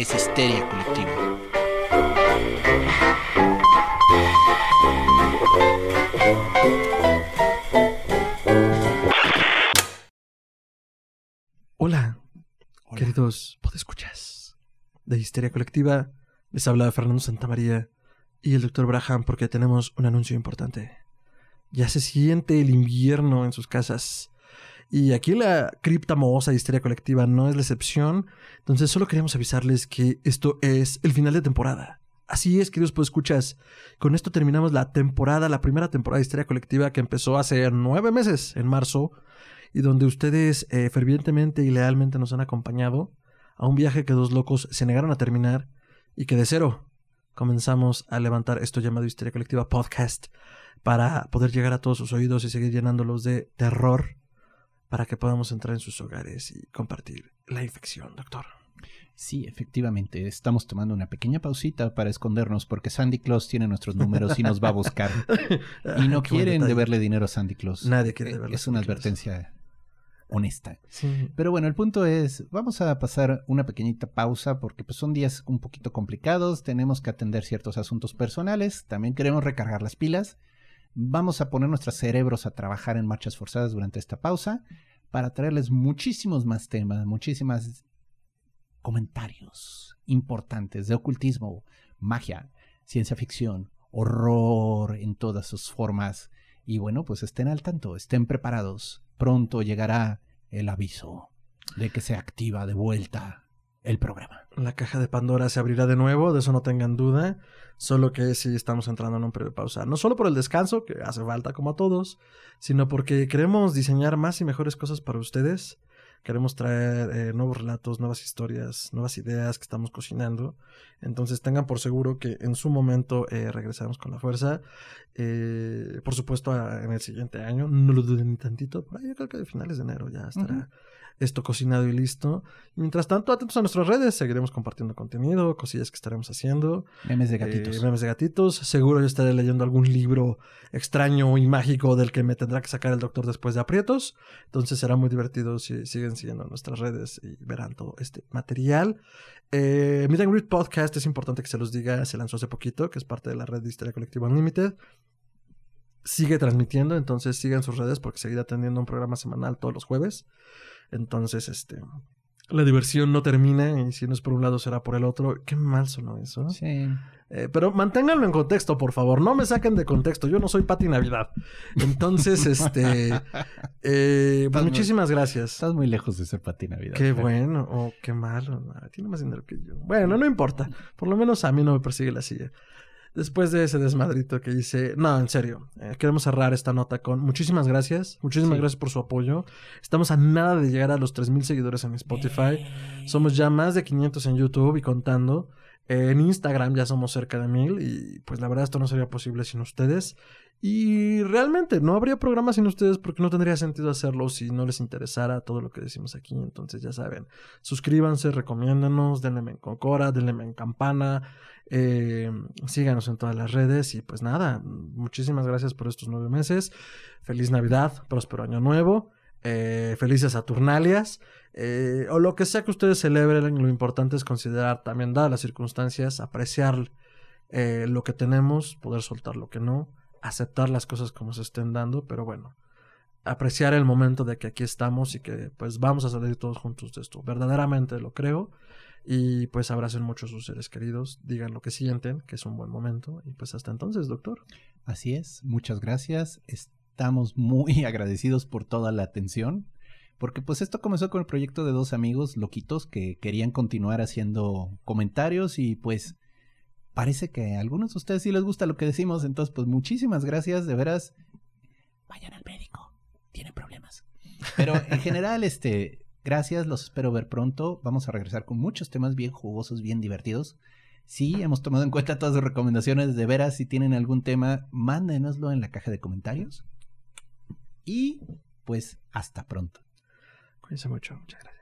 Histeria Colectiva. Hola, queridos podescuchas de Histeria Colectiva. Les habla Fernando Santamaría y el Dr. Braham porque tenemos un anuncio importante. Ya se siente el invierno en sus casas. Y aquí la cripta mohosa de Histeria Colectiva no es la excepción. Entonces solo queríamos avisarles que esto es el final de temporada. Así es, queridos podescuchas. Con esto terminamos la temporada, la primera temporada de Histeria Colectiva que empezó hace nueve meses, en marzo, y donde ustedes eh, fervientemente y lealmente nos han acompañado a un viaje que dos locos se negaron a terminar y que de cero comenzamos a levantar esto llamado Histeria Colectiva Podcast para poder llegar a todos sus oídos y seguir llenándolos de terror para que podamos entrar en sus hogares y compartir la infección, doctor. Sí, efectivamente, estamos tomando una pequeña pausita para escondernos porque Sandy Claus tiene nuestros números y nos va a buscar. y no Qué quieren deberle dinero a Sandy Claus. Nadie quiere Eh, deberle Es una advertencia honesta. Sí. Pero bueno, el punto es, vamos a pasar una pequeñita pausa porque pues, son días un poquito complicados, tenemos que atender ciertos asuntos personales, también queremos recargar las pilas. Vamos a poner nuestros cerebros a trabajar en marchas forzadas durante esta pausa para traerles muchísimos más temas, muchísimas comentarios importantes de ocultismo, magia, ciencia ficción, horror en todas sus formas. Y bueno, pues estén al tanto, estén preparados. Pronto llegará el aviso de que se activa de vuelta el programa. La caja de Pandora se abrirá de nuevo, de eso no tengan duda. Solo que sí estamos entrando en un periodo de pausa. No solo por el descanso, que hace falta como a todos, sino porque queremos diseñar más y mejores cosas para ustedes. Queremos traer eh, nuevos relatos, nuevas historias, nuevas ideas que estamos cocinando. Entonces tengan por seguro que en su momento eh, regresaremos con la fuerza. Eh, por supuesto, a- en el siguiente año, no lo duden ni tantito. Por ahí yo creo que a finales de enero ya estará. Esto cocinado y listo. Y mientras tanto, atentos a nuestras redes, seguiremos compartiendo contenido, cosillas que estaremos haciendo. Memes de eh, gatitos. memes de gatitos. Seguro yo estaré leyendo algún libro extraño y mágico del que me tendrá que sacar el doctor después de aprietos. Entonces será muy divertido si siguen siguiendo nuestras redes y verán todo este material. Eh, Meet and Greet Podcast es importante que se los diga, se lanzó hace poquito, que es parte de la red de Historia Colectiva Unlimited. Sigue transmitiendo, entonces sigan sus redes porque seguirá teniendo un programa semanal todos los jueves. Entonces, este, la diversión no termina y si no es por un lado será por el otro. Qué mal sonó eso. Sí. Eh, pero manténganlo en contexto, por favor. No me saquen de contexto. Yo no soy Pati Navidad. Entonces, este, eh, pues muy- muchísimas gracias. Estás muy lejos de ser Pati Navidad. Qué pero- bueno o qué malo. Tiene más dinero que yo. Bueno, no importa. Por lo menos a mí no me persigue la silla. Después de ese desmadrito que hice, no, en serio, eh, queremos cerrar esta nota con muchísimas gracias, muchísimas Sí. gracias por su apoyo. Estamos a nada de llegar a los 3000 seguidores en Spotify. Somos ya más de 500 en YouTube y contando. Eh, en Instagram ya somos cerca de 1000 y pues la verdad esto no sería posible sin ustedes. Y realmente no habría programa sin ustedes porque no tendría sentido hacerlo si no les interesara todo lo que decimos aquí. Entonces ya saben, suscríbanse, recomiéndanos, denle en concora, denle en campana, eh, síganos en todas las redes y pues nada, muchísimas gracias por estos nueve meses. Feliz Navidad, próspero año nuevo, eh, felices Saturnalias. eh, o lo que sea que ustedes celebren, lo importante es considerar también, dadas las circunstancias, apreciar lo que tenemos, poder soltar lo que no, aceptar las cosas como se estén dando, pero bueno, apreciar el momento de que aquí estamos y que pues vamos a salir todos juntos de esto. Verdaderamente lo creo. Y pues abracen mucho a sus seres queridos, digan lo que sienten, que es un buen momento. Y pues hasta entonces, doctor. Así es, muchas gracias. Estamos muy agradecidos por toda la atención. Porque pues esto comenzó con el proyecto de dos amigos loquitos que querían continuar haciendo comentarios y pues parece que a algunos de ustedes sí les gusta lo que decimos. Entonces pues muchísimas gracias, de veras. Vayan al médico, tienen problemas. Pero en general, este, gracias, los espero ver pronto. Vamos a regresar con muchos temas bien jugosos, bien divertidos. Sí, hemos tomado en cuenta todas sus recomendaciones. De veras, si tienen algún tema, mándenoslo en la caja de comentarios. Y pues hasta pronto. Cuídense mucho, muchas gracias.